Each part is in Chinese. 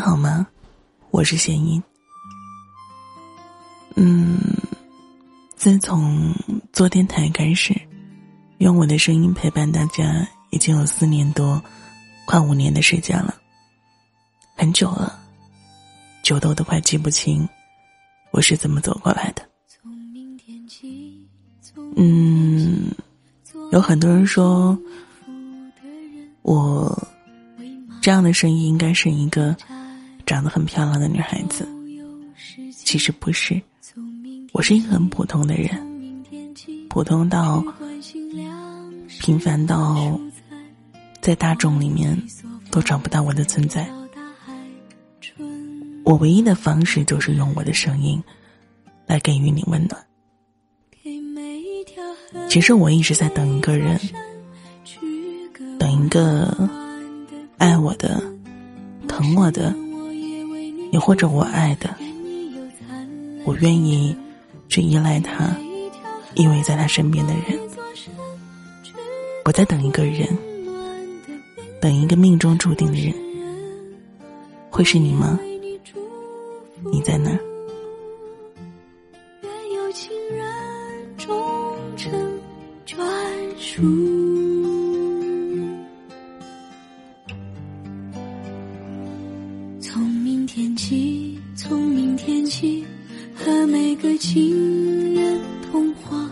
好吗？我是贤音。嗯，自从做电台开始，用我的声音陪伴大家，已经有四年多，快五年的时间了，很久了，久的我都快记不清我是怎么走过来的。嗯，有很多人说，我这样的声音应该是一个。长得很漂亮的女孩子，其实不是，我是一个很普通的人，普通到平凡到在大众里面都找不到我的存在。我唯一的方式就是用我的声音来给予你温暖。其实我一直在等一个人，等一个爱我的、疼我的。你或者我爱的，我愿意去依赖他，依偎在他身边的人。我在等一个人，等一个命中注定的人，会是你吗？你在哪？愿有情人终成眷属天起，从明天起，和每个情人通话，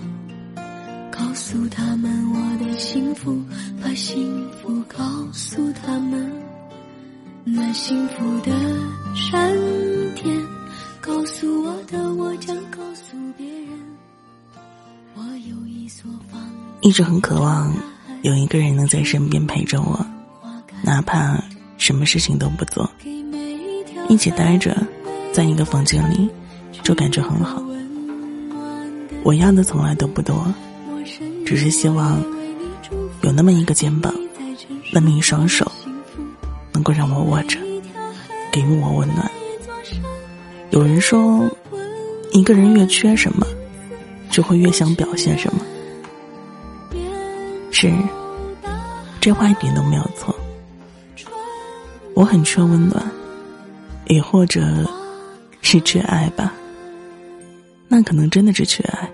告诉他们我的幸福，把幸福告诉他们。那幸福的闪电，告诉我的，我将告诉别人。我有一所房，一直很渴望有一个人能在身边陪着我，哪怕什么事情都不做。一起待着，在一个房间里，就感觉很好。我要的从来都不多，只是希望有那么一个肩膀，那么一双手，能够让我握着，给予我温暖。有人说，一个人越缺什么，就会越想表现什么。是，这话一点都没有错。我很缺温暖。也或者是缺爱吧，那可能真的是缺爱，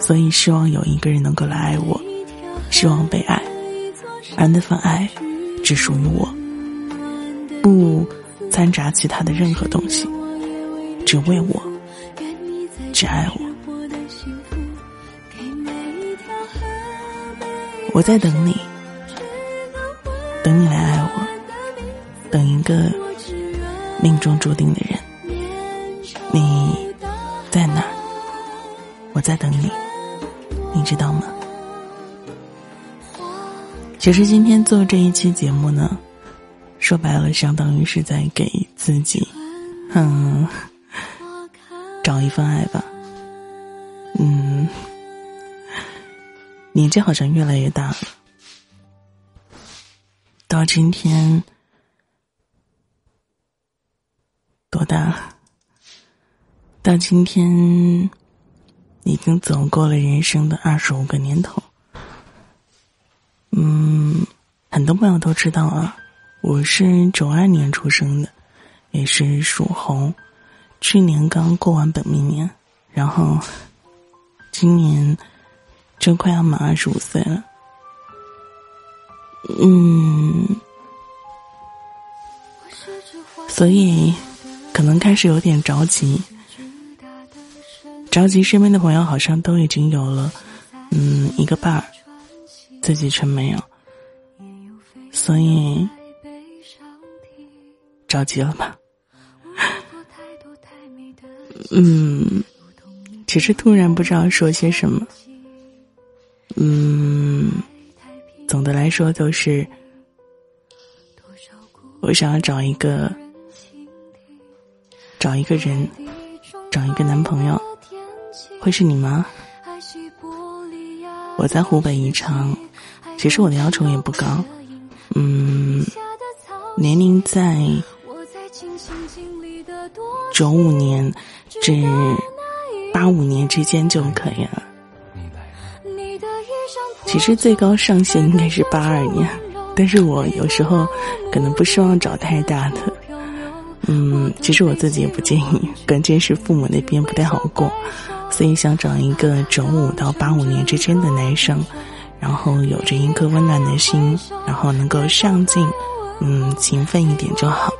所以希望有一个人能够来爱我，希望被爱，而那份爱只属于我，不掺杂其他的任何东西，只为我，只爱我。我在等你，等你来爱我，等一个。命中注定的人，你在哪？我在等你，你知道吗？其实今天做这一期节目呢，说白了，相当于是在给自己，嗯，找一份爱吧。嗯，年纪好像越来越大了，到今天。大？到今天，已经走过了人生的二十五个年头。嗯，很多朋友都知道啊，我是九二年出生的，也是属猴。去年刚过完本命年，然后今年就快要满二十五岁了。嗯，所以。可能开始有点着急，着急。身边的朋友好像都已经有了，嗯，一个伴儿，自己却没有，所以着急了吧？嗯，只是突然不知道说些什么。嗯，总的来说就是，我想要找一个。找一个人，找一个男朋友，会是你吗？我在湖北宜昌，其实我的要求也不高，嗯，年龄在九五年至八五年之间就可以了。其实最高上限应该是八二年，但是我有时候可能不希望找太大的。其实我自己也不介意，关键是父母那边不太好过，所以想找一个九五到八五年之间的男生，然后有着一颗温暖的心，然后能够上进，嗯，勤奋一点就好，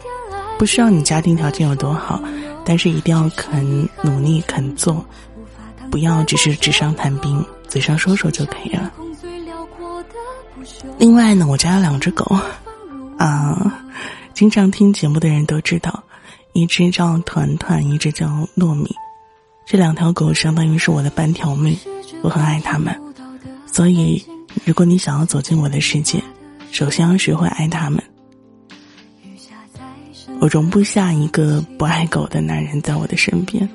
不需要你家庭条件有多好，但是一定要肯努力肯做，不要只是纸上谈兵，嘴上说说就可以了。另外呢，我家有两只狗，啊。经常听节目的人都知道，一只叫团团，一只叫糯米，这两条狗相当于是我的半条命，我很爱它们。所以，如果你想要走进我的世界，首先要学会爱它们。我容不下一个不爱狗的男人在我的身边。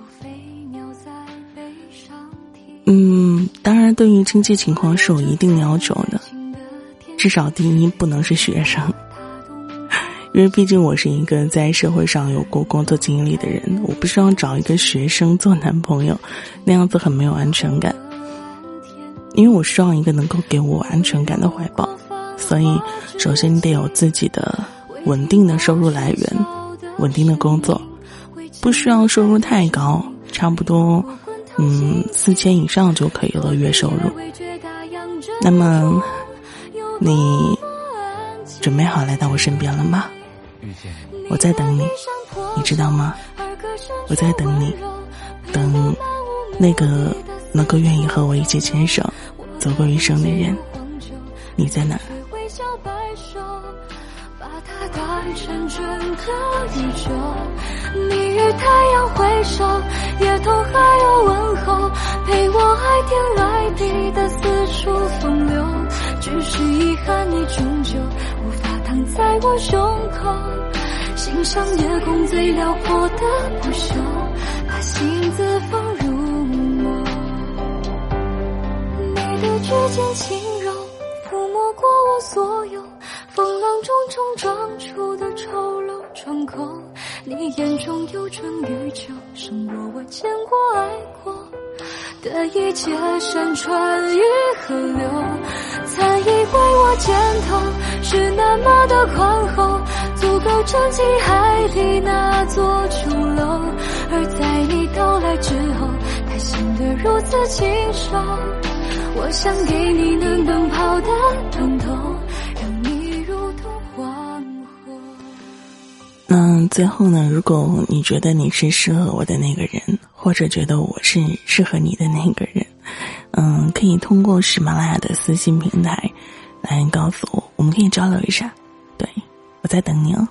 嗯，当然，对于经济情况是有一定要求的，至少第一不能是学生。因为毕竟我是一个在社会上有过工作经历的人，我不希望找一个学生做男朋友，那样子很没有安全感。因为我需要一个能够给我安全感的怀抱，所以首先你得有自己的稳定的收入来源，稳定的工作，不需要收入太高，差不多嗯四千以上就可以了月收入。那么你准备好来到我身边了吗？我在等你，你知道吗？我在等你，等那个能够愿意和我一起牵手走过余生的人。你在哪？你与太阳挥手，也同海鸥问候，陪我爱天爱地的四处风流。只是遗憾，你终究。在我胸口，欣赏夜空最辽阔的不朽，把心字放入梦。你的指尖轻柔，抚摸过我所有风浪中冲撞出的丑陋疮口。你眼中有春与秋，胜过我见过爱过。的一切山川与河流，曾以为我肩头是那么的宽厚，足够撑起海底那座琼楼。而在你到来之后，它显得如此清瘦。我想给你能奔跑的通透，让你如同黄河。那最后呢？如果你觉得你是适合我的那个人。或者觉得我是适合你的那个人，嗯，可以通过喜马拉雅的私信平台来告诉我，我们可以交流一下。对我在等你哦。